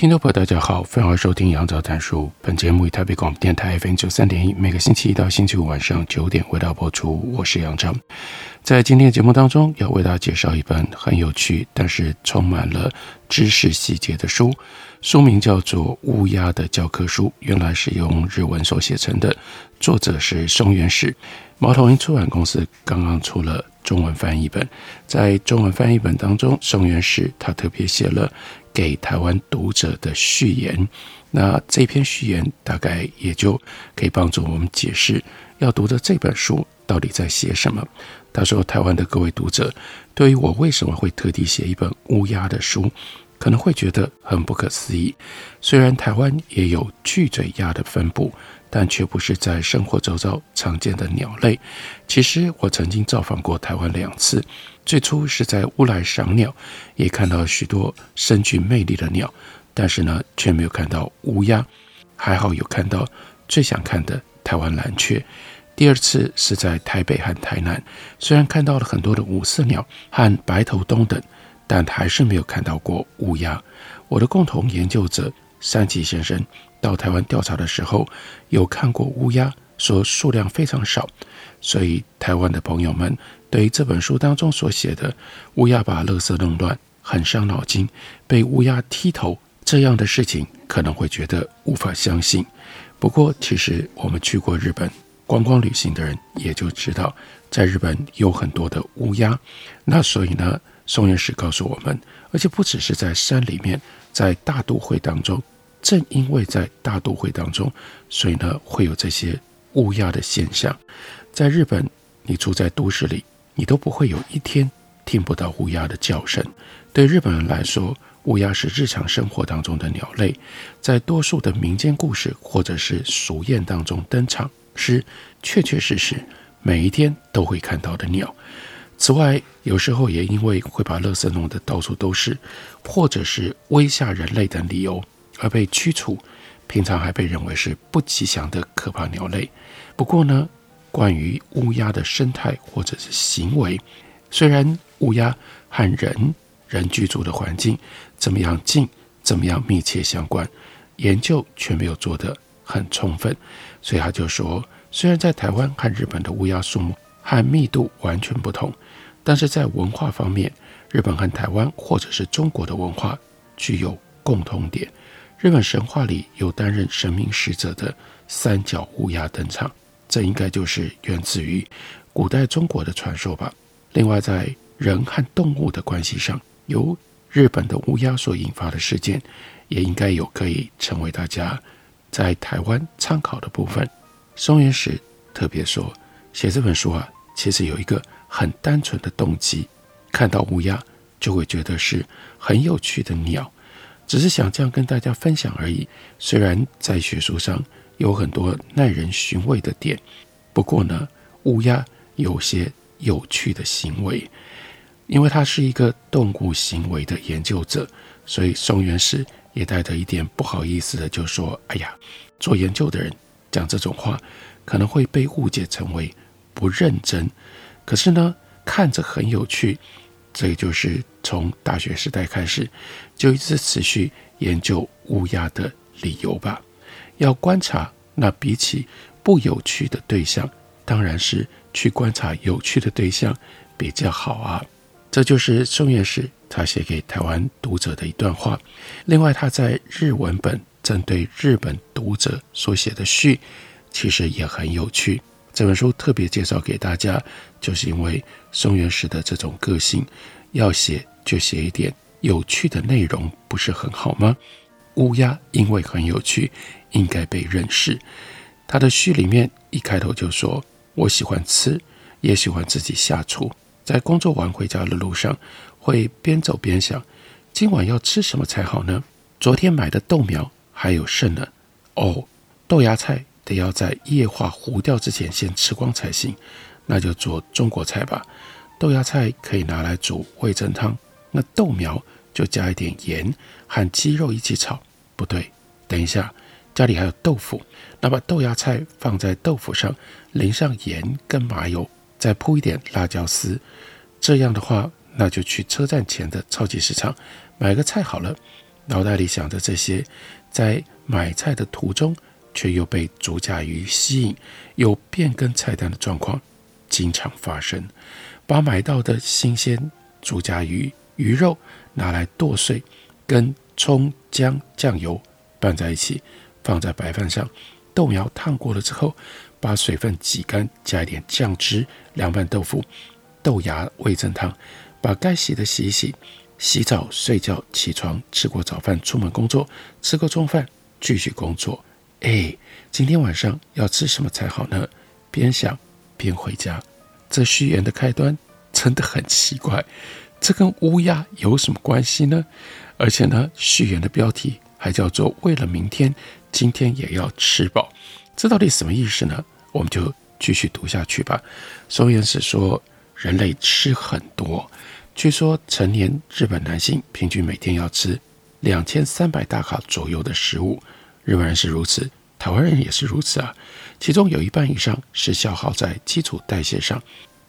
听众朋友，大家好，欢迎收听杨照谈书。本节目以台北广播电台 FM 九三点一，每个星期一到星期五晚上九点为大家播出。我是杨照，在今天的节目当中，要为大家介绍一本很有趣，但是充满了知识细节的书。书名叫做《乌鸦的教科书》，原来是用日文所写成的，作者是松原史。猫头鹰出版公司刚刚出了中文翻译本，在中文翻译本当中，松原史他特别写了。给台湾读者的序言，那这篇序言大概也就可以帮助我们解释要读的这本书到底在写什么。他说：“台湾的各位读者，对于我为什么会特地写一本乌鸦的书，可能会觉得很不可思议。虽然台湾也有巨嘴鸦的分布，但却不是在生活周遭常见的鸟类。其实我曾经造访过台湾两次。”最初是在乌来赏鸟，也看到许多深具魅力的鸟，但是呢，却没有看到乌鸦。还好有看到最想看的台湾蓝鹊。第二次是在台北和台南，虽然看到了很多的五色鸟和白头鶇等，但还是没有看到过乌鸦。我的共同研究者山崎先生到台湾调查的时候，有看过乌鸦，说数量非常少。所以台湾的朋友们。对于这本书当中所写的乌鸦把垃圾弄乱，很伤脑筋，被乌鸦踢头这样的事情，可能会觉得无法相信。不过，其实我们去过日本观光旅行的人也就知道，在日本有很多的乌鸦。那所以呢，松原史告诉我们，而且不只是在山里面，在大都会当中，正因为在大都会当中，所以呢会有这些乌鸦的现象。在日本，你住在都市里。你都不会有一天听不到乌鸦的叫声。对日本人来说，乌鸦是日常生活当中的鸟类，在多数的民间故事或者是俗谚当中登场，是确确实实每一天都会看到的鸟。此外，有时候也因为会把垃圾弄得到处都是，或者是威吓人类等理由而被驱除，平常还被认为是不吉祥的可怕鸟类。不过呢，关于乌鸦的生态或者是行为，虽然乌鸦和人人居住的环境怎么样近，怎么样密切相关，研究却没有做得很充分，所以他就说，虽然在台湾和日本的乌鸦数目和密度完全不同，但是在文化方面，日本和台湾或者是中国的文化具有共同点。日本神话里有担任神明使者的三角乌鸦登场。这应该就是源自于古代中国的传说吧。另外，在人和动物的关系上，由日本的乌鸦所引发的事件，也应该有可以成为大家在台湾参考的部分。松原史特别说，写这本书啊，其实有一个很单纯的动机：看到乌鸦就会觉得是很有趣的鸟，只是想这样跟大家分享而已。虽然在学术上，有很多耐人寻味的点，不过呢，乌鸦有些有趣的行为，因为他是一个动物行为的研究者，所以松原史也带着一点不好意思的就说：“哎呀，做研究的人讲这种话，可能会被误解成为不认真。可是呢，看着很有趣，这也就是从大学时代开始就一直持续研究乌鸦的理由吧。”要观察，那比起不有趣的对象，当然是去观察有趣的对象比较好啊。这就是宋院士他写给台湾读者的一段话。另外，他在日文本针对日本读者所写的序，其实也很有趣。这本书特别介绍给大家，就是因为松原史的这种个性，要写就写一点有趣的内容，不是很好吗？乌鸦因为很有趣。应该被认识。他的序里面一开头就说：“我喜欢吃，也喜欢自己下厨。”在工作完回家的路上，会边走边想，今晚要吃什么才好呢？昨天买的豆苗还有剩呢。哦，豆芽菜得要在液化糊掉之前先吃光才行，那就做中国菜吧。豆芽菜可以拿来煮味噌汤，那豆苗就加一点盐和鸡肉一起炒。不对，等一下，家里还有豆腐，那把豆芽菜放在豆腐上，淋上盐跟麻油。再铺一点辣椒丝，这样的话，那就去车站前的超级市场买个菜好了。脑袋里想着这些，在买菜的途中，却又被竹荚鱼吸引，有变更菜单的状况经常发生。把买到的新鲜竹荚鱼鱼肉拿来剁碎，跟葱姜酱油拌在一起，放在白饭上。豆苗烫过了之后，把水分挤干，加一点酱汁，凉拌豆腐、豆芽味增汤，把该洗的洗一洗，洗澡、睡觉、起床，吃过早饭，出门工作，吃过中饭，继续工作。哎，今天晚上要吃什么才好呢？边想边回家。这序言的开端真的很奇怪，这跟乌鸦有什么关系呢？而且呢，序言的标题还叫做“为了明天，今天也要吃饱”。这到底什么意思呢？我们就继续读下去吧。松原是说，人类吃很多，据说成年日本男性平均每天要吃两千三百大卡左右的食物。日本人是如此，台湾人也是如此啊。其中有一半以上是消耗在基础代谢上。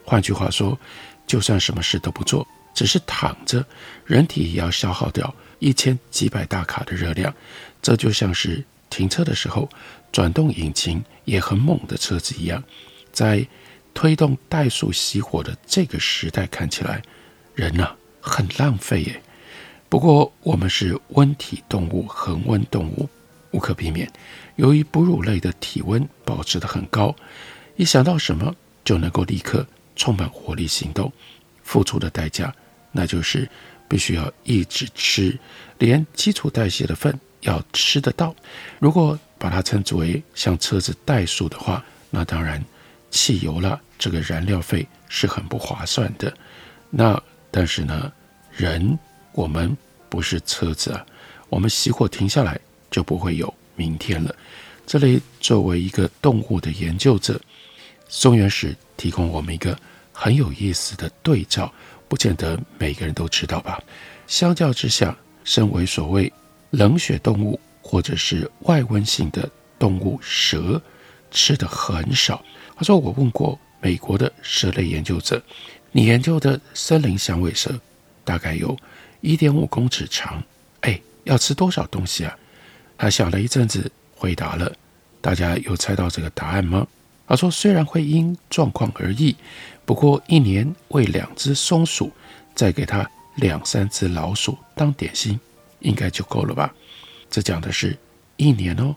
换句话说，就算什么事都不做，只是躺着，人体也要消耗掉一千几百大卡的热量。这就像是停车的时候。转动引擎也很猛的车子一样，在推动怠速熄火的这个时代看起来，人呐、啊、很浪费耶。不过我们是温体动物，恒温动物，无可避免。由于哺乳类的体温保持得很高，一想到什么就能够立刻充满活力行动，付出的代价那就是必须要一直吃，连基础代谢的份要吃得到。如果把它称之为像车子怠速的话，那当然汽油了，这个燃料费是很不划算的。那但是呢，人我们不是车子啊，我们熄火停下来就不会有明天了。这里作为一个动物的研究者，松原史提供我们一个很有意思的对照，不见得每个人都知道吧？相较之下，身为所谓冷血动物。或者是外温性的动物，蛇吃的很少。他说：“我问过美国的蛇类研究者，你研究的森林响尾蛇大概有一点五公尺长，哎，要吃多少东西啊？”他想了一阵子，回答了。大家有猜到这个答案吗？他说：“虽然会因状况而异，不过一年喂两只松鼠，再给它两三只老鼠当点心，应该就够了吧。”这讲的是一年哦，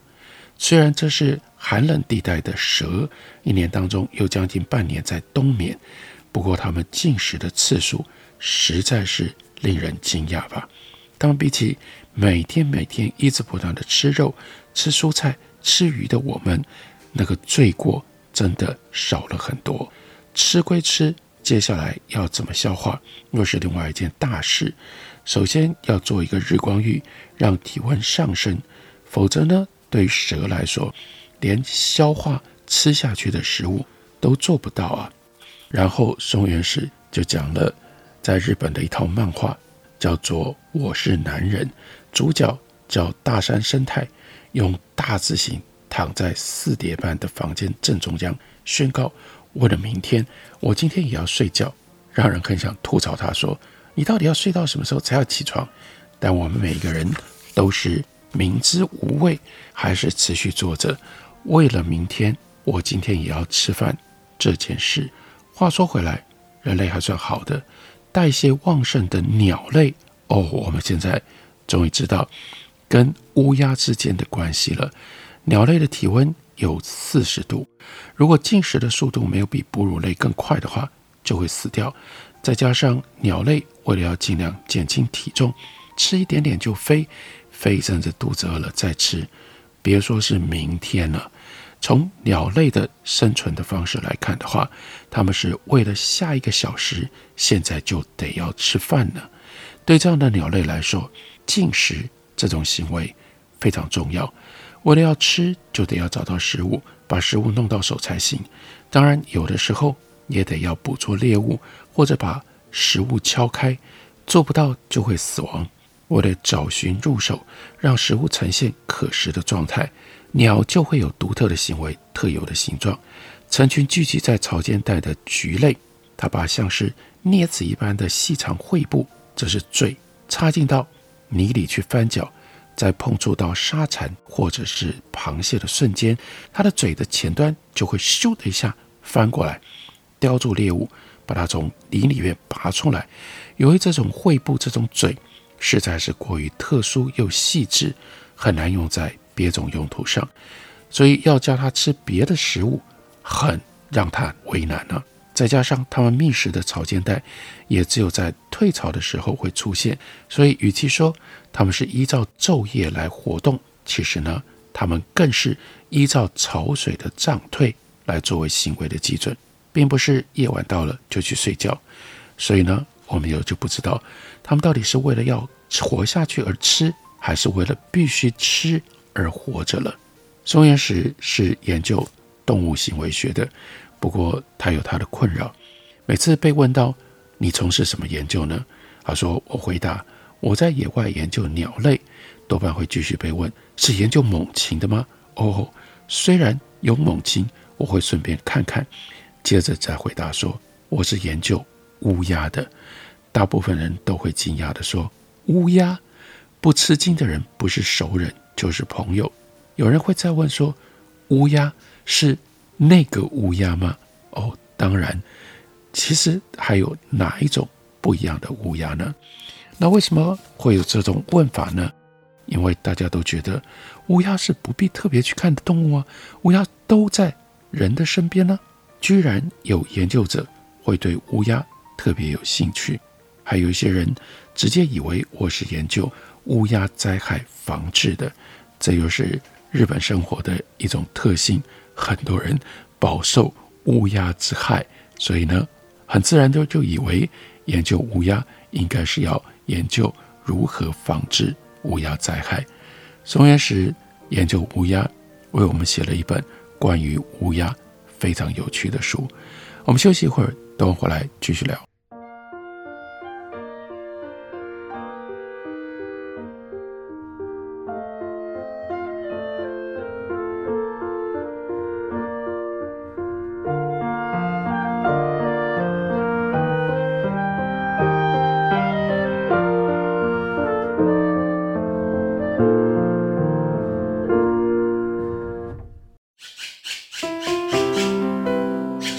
虽然这是寒冷地带的蛇，一年当中有将近半年在冬眠，不过它们进食的次数实在是令人惊讶吧。当比起每天每天一直不断的吃肉、吃蔬菜、吃鱼的我们，那个罪过真的少了很多。吃归吃，接下来要怎么消化，又是另外一件大事。首先要做一个日光浴，让体温上升，否则呢，对蛇来说，连消化吃下去的食物都做不到啊。然后松原史就讲了，在日本的一套漫画，叫做《我是男人》，主角叫大山生态，用大字型躺在四叠半的房间正中央，宣告：为了明天，我今天也要睡觉。让人很想吐槽他说。你到底要睡到什么时候才要起床？但我们每一个人都是明知无味，还是持续做着。为了明天，我今天也要吃饭这件事。话说回来，人类还算好的，代谢旺盛的鸟类哦，我们现在终于知道跟乌鸦之间的关系了。鸟类的体温有四十度，如果进食的速度没有比哺乳类更快的话，就会死掉。再加上鸟类为了要尽量减轻体重，吃一点点就飞，飞一阵子肚子饿了再吃，别说是明天了。从鸟类的生存的方式来看的话，它们是为了下一个小时，现在就得要吃饭呢。对这样的鸟类来说，进食这种行为非常重要。为了要吃，就得要找到食物，把食物弄到手才行。当然，有的时候也得要捕捉猎物，或者把食物敲开，做不到就会死亡。为了找寻入手，让食物呈现可食的状态。鸟就会有独特的行为，特有的形状。成群聚集在草间带的菊类，它把像是镊子一般的细长喙部，这是嘴，插进到泥里去翻搅，在碰触到沙蚕或者是螃蟹的瞬间，它的嘴的前端就会咻的一下翻过来，叼住猎物，把它从泥里面拔出来。由于这种喙部、这种嘴实在是过于特殊又细致，很难用在。别种用途上，所以要叫它吃别的食物，很让它为难了。再加上它们觅食的潮间带，也只有在退潮的时候会出现，所以与其说它们是依照昼夜来活动，其实呢，它们更是依照潮水的涨退来作为行为的基准，并不是夜晚到了就去睡觉。所以呢，我们也就不知道它们到底是为了要活下去而吃，还是为了必须吃。而活着了。松原石是研究动物行为学的，不过他有他的困扰。每次被问到你从事什么研究呢？他说：“我回答我在野外研究鸟类。”多半会继续被问：“是研究猛禽的吗？”哦，虽然有猛禽，我会顺便看看。接着再回答说：“我是研究乌鸦的。”大部分人都会惊讶地说：“乌鸦？”不吃惊的人不是熟人。就是朋友，有人会再问说：“乌鸦是那个乌鸦吗？”哦，当然，其实还有哪一种不一样的乌鸦呢？那为什么会有这种问法呢？因为大家都觉得乌鸦是不必特别去看的动物啊，乌鸦都在人的身边呢。居然有研究者会对乌鸦特别有兴趣，还有一些人直接以为我是研究乌鸦灾害防治的。这又是日本生活的一种特性，很多人饱受乌鸦之害，所以呢，很自然的就以为研究乌鸦应该是要研究如何防治乌鸦灾害。松原石研究乌鸦，为我们写了一本关于乌鸦非常有趣的书。我们休息一会儿，等我回来继续聊。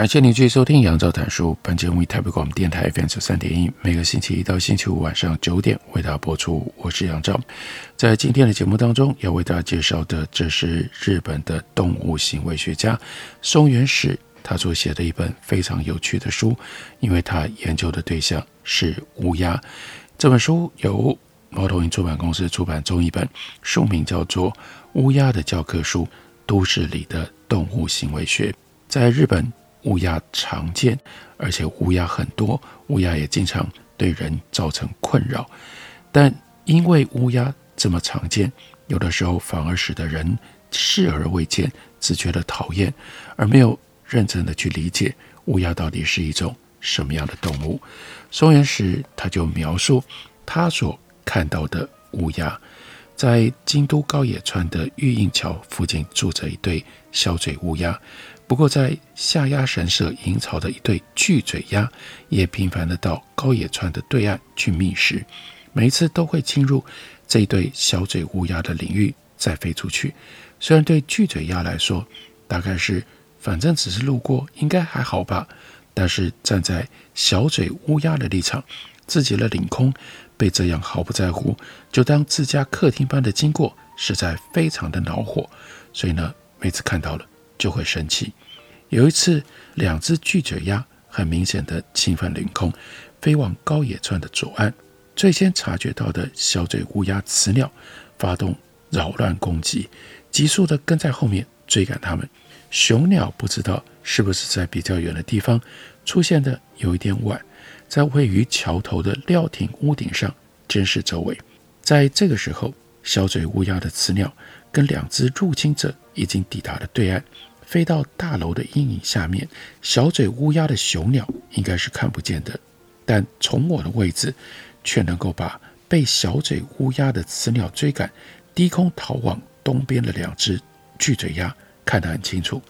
感谢您继续收听《杨照谈书》。本节目以台北广播电台 FM 九三点一，每个星期一到星期五晚上九点为大家播出。我是杨照，在今天的节目当中要为大家介绍的，这是日本的动物行为学家松原石他所写的一本非常有趣的书，因为他研究的对象是乌鸦。这本书由猫头鹰出版公司出版中译本，书名叫做《乌鸦的教科书：都市里的动物行为学》。在日本，乌鸦常见，而且乌鸦很多，乌鸦也经常对人造成困扰。但因为乌鸦这么常见，有的时候反而使得人视而未见，只觉得讨厌，而没有认真的去理解乌鸦到底是一种什么样的动物。松原石他就描述他所看到的乌鸦，在京都高野川的玉印桥附近住着一对小嘴乌鸦。不过，在下鸭神社营巢的一对巨嘴鸭，也频繁地到高野川的对岸去觅食，每一次都会侵入这一对小嘴乌鸦的领域，再飞出去。虽然对巨嘴鸭来说，大概是反正只是路过，应该还好吧。但是站在小嘴乌鸦的立场，自己的领空被这样毫不在乎，就当自家客厅般的经过，实在非常的恼火。所以呢，每次看到了就会生气。有一次，两只巨嘴鸦很明显的侵犯领空，飞往高野川的左岸。最先察觉到的小嘴乌鸦雌鸟发动扰乱攻击，急速的跟在后面追赶它们。雄鸟不知道是不是在比较远的地方出现的有一点晚，在位于桥头的料亭屋顶上监视周围。在这个时候，小嘴乌鸦的雌鸟跟两只入侵者已经抵达了对岸。飞到大楼的阴影下面，小嘴乌鸦的雄鸟应该是看不见的，但从我的位置，却能够把被小嘴乌鸦的雌鸟追赶、低空逃往东边的两只巨嘴鸦看得很清楚。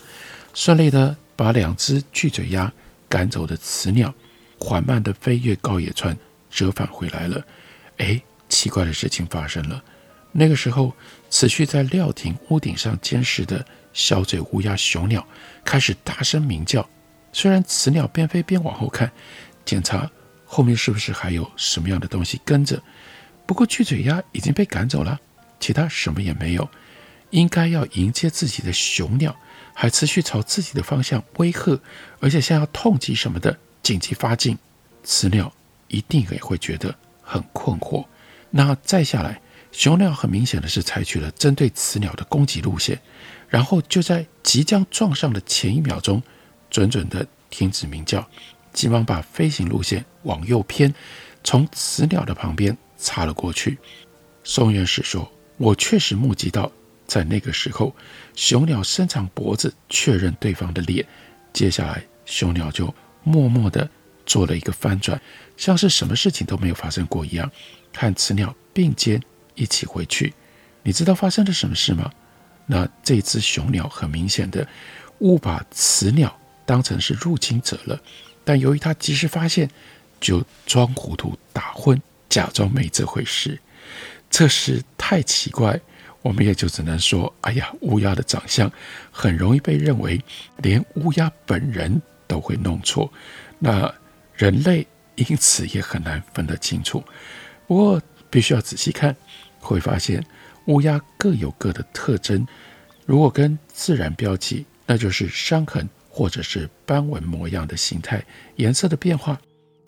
顺利的把两只巨嘴鸦赶走的雌鸟，缓慢地飞越高野川，折返回来了。哎，奇怪的事情发生了，那个时候，持续在料亭屋顶上监视的。小嘴乌鸦雄鸟开始大声鸣叫，虽然雌鸟边飞边往后看，检查后面是不是还有什么样的东西跟着。不过巨嘴鸦已经被赶走了，其他什么也没有。应该要迎接自己的雄鸟，还持续朝自己的方向威吓，而且像要痛击什么的，紧急发劲。雌鸟一定也会觉得很困惑。那再下来，雄鸟很明显的是采取了针对雌鸟的攻击路线。然后就在即将撞上的前一秒钟，准准的停止鸣叫，急忙把飞行路线往右偏，从雌鸟的旁边擦了过去。松原石说：“我确实目击到，在那个时候，雄鸟伸长脖子确认对方的脸，接下来雄鸟就默默地做了一个翻转，像是什么事情都没有发生过一样，和雌鸟并肩一起回去。你知道发生了什么事吗？”那这只雄鸟很明显的误把雌鸟当成是入侵者了，但由于它及时发现，就装糊涂打混，假装没这回事。这事太奇怪，我们也就只能说：哎呀，乌鸦的长相很容易被认为连乌鸦本人都会弄错，那人类因此也很难分得清楚。不过必须要仔细看，会发现。乌鸦各有各的特征，如果跟自然标记，那就是伤痕或者是斑纹模样的形态、颜色的变化，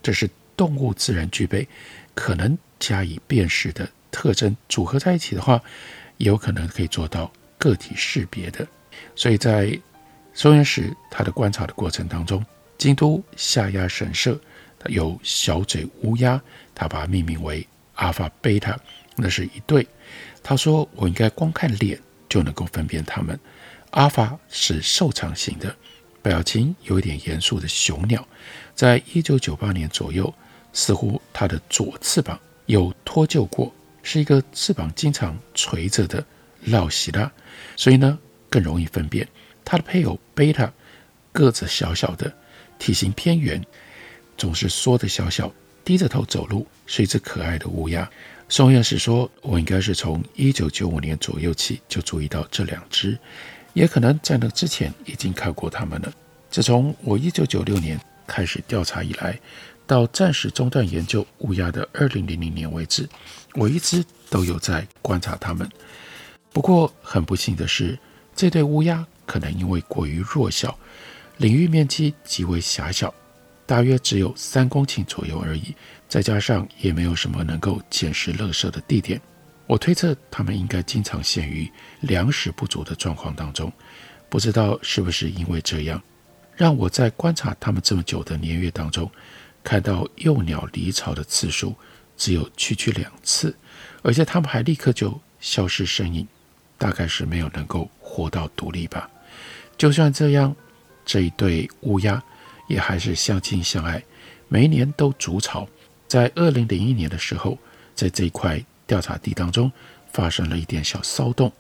这是动物自然具备，可能加以辨识的特征，组合在一起的话，也有可能可以做到个体识别的。所以在松原石他的观察的过程当中，京都下鸭神社有小嘴乌鸦，他把它命名为阿尔法贝塔，那是一对。他说：“我应该光看脸就能够分辨它们。阿法是瘦长型的，表情有一点严肃的雄鸟，在一九九八年左右，似乎它的左翅膀有脱臼过，是一个翅膀经常垂着的老希拉，所以呢更容易分辨。它的配偶贝塔个子小小的，体型偏圆，总是缩得小小，低着头走路，是一只可爱的乌鸦。”宋院士说：“我应该是从一九九五年左右起就注意到这两只，也可能在那之前已经看过它们了。自从我一九九六年开始调查以来，到暂时中断研究乌鸦的二零零零年为止，我一直都有在观察它们。不过很不幸的是，这对乌鸦可能因为过于弱小，领域面积极为狭小，大约只有三公顷左右而已，再加上也没有什么能够捡拾垃圾的地点。我推测他们应该经常陷于粮食不足的状况当中。不知道是不是因为这样，让我在观察他们这么久的年月当中，看到幼鸟离巢的次数只有区区两次，而且他们还立刻就消失身影，大概是没有能够活到独立吧。就算这样，这一对乌鸦也还是相亲相爱，每一年都筑巢。在二零零一年的时候，在这一块调查地当中发生了一点小骚动。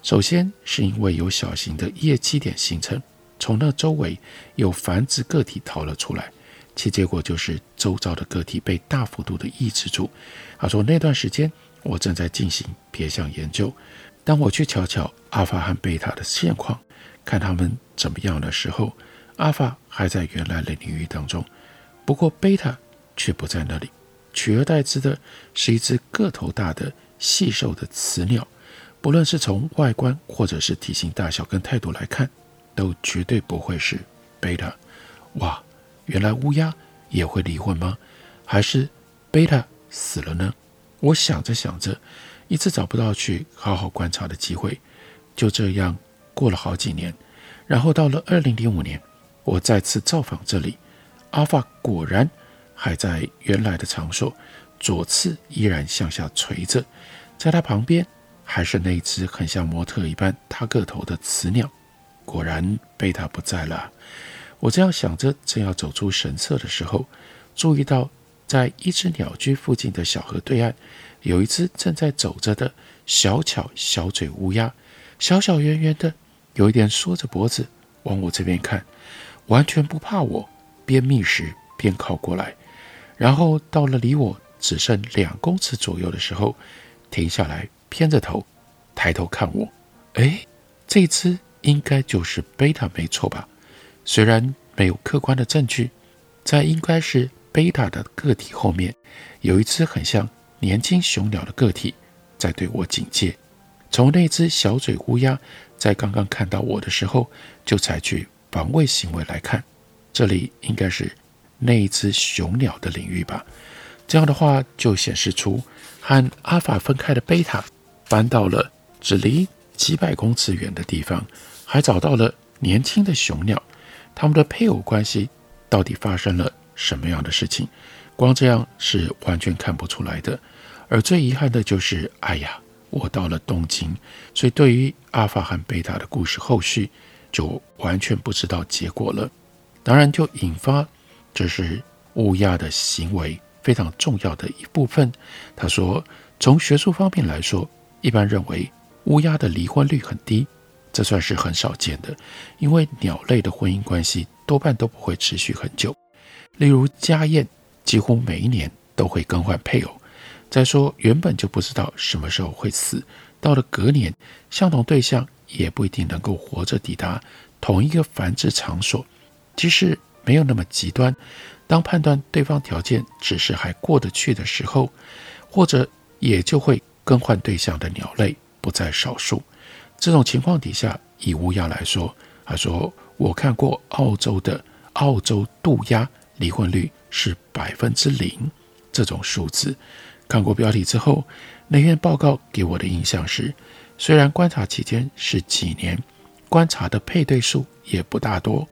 首先是因为有小型的夜基点形成，从那周围有繁殖个体逃了出来，其结果就是周遭的个体被大幅度的抑制住。他说那段时间我正在进行别项研究，当我去瞧瞧阿法和贝塔的现况。看他们怎么样的时候，阿法还在原来的领域当中，不过贝塔却不在那里，取而代之的是一只个头大的细瘦的雌鸟，不论是从外观或者是体型大小跟态度来看，都绝对不会是贝塔。哇，原来乌鸦也会离婚吗？还是贝塔死了呢？我想着想着，一直找不到去好好观察的机会，就这样。过了好几年，然后到了二零零五年，我再次造访这里，阿法果然还在原来的场所，左翅依然向下垂着，在它旁边还是那只很像模特一般大个头的雌鸟。果然贝塔不在了。我这样想着，正要走出神社的时候，注意到在一只鸟居附近的小河对岸，有一只正在走着的小巧小嘴乌鸦。小小圆圆的，有一点缩着脖子往我这边看，完全不怕我，边觅食边靠过来，然后到了离我只剩两公尺左右的时候，停下来，偏着头，抬头看我。哎，这只应该就是贝塔没错吧？虽然没有客观的证据，在应该是贝塔的个体后面，有一只很像年轻雄鸟的个体在对我警戒。从那只小嘴乌鸦在刚刚看到我的时候就采取防卫行为来看，这里应该是那一只雄鸟的领域吧？这样的话就显示出和阿法分开的贝塔搬到了只离几百公尺远的地方，还找到了年轻的雄鸟，他们的配偶关系到底发生了什么样的事情？光这样是完全看不出来的。而最遗憾的就是，哎呀。我到了东京，所以对于阿法和贝塔的故事后续就完全不知道结果了。当然，就引发这是乌鸦的行为非常重要的一部分。他说，从学术方面来说，一般认为乌鸦的离婚率很低，这算是很少见的，因为鸟类的婚姻关系多半都不会持续很久。例如家燕，几乎每一年都会更换配偶。再说，原本就不知道什么时候会死，到了隔年，相同对象也不一定能够活着抵达同一个繁殖场所。即使没有那么极端，当判断对方条件只是还过得去的时候，或者也就会更换对象的鸟类不在少数。这种情况底下，以乌鸦来说，他说我看过澳洲的澳洲渡鸦离婚率是百分之零，这种数字。看过标题之后，那篇报告给我的印象是，虽然观察期间是几年，观察的配对数也不大多，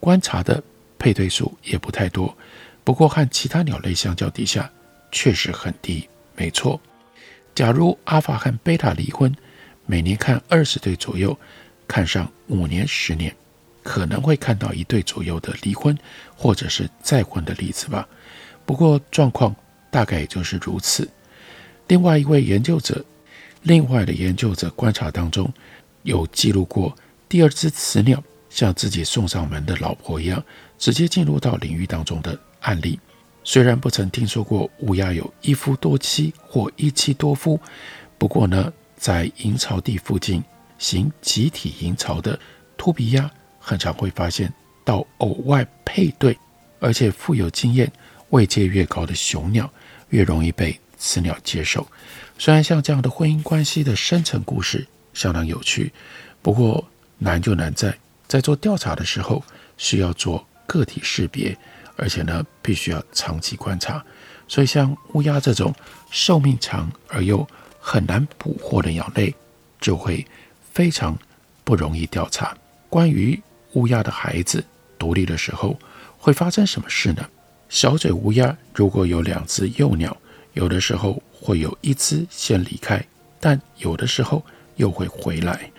观察的配对数也不太多，不过和其他鸟类相较底下，确实很低。没错，假如阿法和贝塔离婚，每年看二十对左右，看上五年、十年，可能会看到一对左右的离婚或者是再婚的例子吧。不过状况。大概也就是如此。另外一位研究者，另外的研究者观察当中，有记录过第二只雌鸟像自己送上门的老婆一样，直接进入到领域当中的案例。虽然不曾听说过乌鸦有一夫多妻或一妻多夫，不过呢，在营巢地附近行集体营巢的秃鼻鸦，很常会发现到偶外配对，而且富有经验、位阶越高的雄鸟。越容易被雌鸟接受。虽然像这样的婚姻关系的深层故事相当有趣，不过难就难在在做调查的时候需要做个体识别，而且呢，必须要长期观察。所以，像乌鸦这种寿命长而又很难捕获的鸟类，就会非常不容易调查。关于乌鸦的孩子独立的时候会发生什么事呢？小嘴乌鸦如果有两只幼鸟，有的时候会有一只先离开，但有的时候又会回来。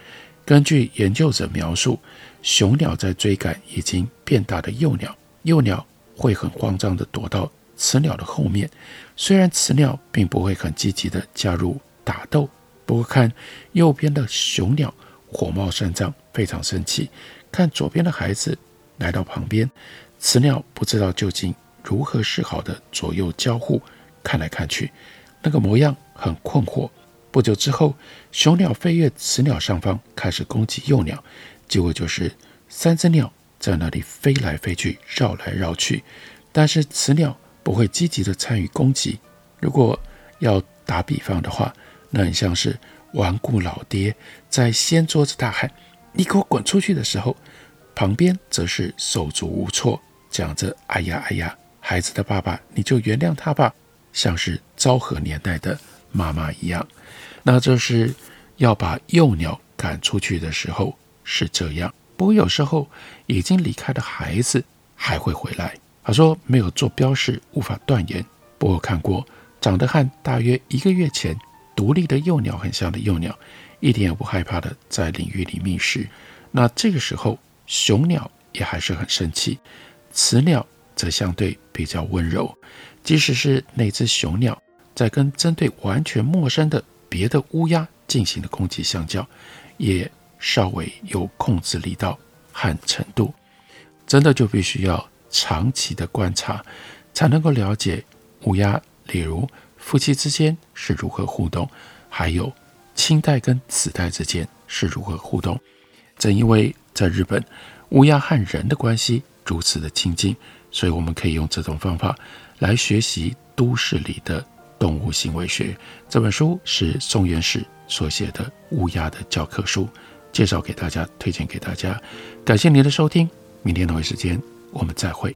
根据研究者描述，雄鸟在追赶已经变大的幼鸟，幼鸟会很慌张地躲到雌鸟的后面。虽然雌鸟并不会很积极地加入打斗，不过看右边的雄鸟火冒三丈，非常生气；看左边的孩子来到旁边，雌鸟不知道究竟如何是好的左右交互，看来看去，那个模样很困惑。不久之后，雄鸟飞越雌鸟上方，开始攻击幼鸟。结果就是三只鸟在那里飞来飞去，绕来绕去。但是雌鸟不会积极的参与攻击。如果要打比方的话，那很像是顽固老爹在掀桌子大喊：“你给我滚出去”的时候，旁边则是手足无措，讲着：“哎呀哎呀，孩子的爸爸，你就原谅他吧。”像是昭和年代的妈妈一样。那就是要把幼鸟赶出去的时候是这样，不过有时候已经离开的孩子还会回来。他说没有做标示，无法断言。不过看过长得和大约一个月前独立的幼鸟很像的幼鸟，一点也不害怕的在领域里觅食。那这个时候雄鸟也还是很生气，雌鸟则相对比较温柔。即使是那只雄鸟在跟针对完全陌生的别的乌鸦进行的攻击相较，也稍微有控制力道和程度，真的就必须要长期的观察，才能够了解乌鸦，例如夫妻之间是如何互动，还有亲代跟子代之间是如何互动。正因为在日本，乌鸦和人的关系如此的亲近，所以我们可以用这种方法来学习都市里的。动物行为学这本书是宋元史所写的乌鸦的教科书，介绍给大家，推荐给大家。感谢您的收听，明天同一时间我们再会。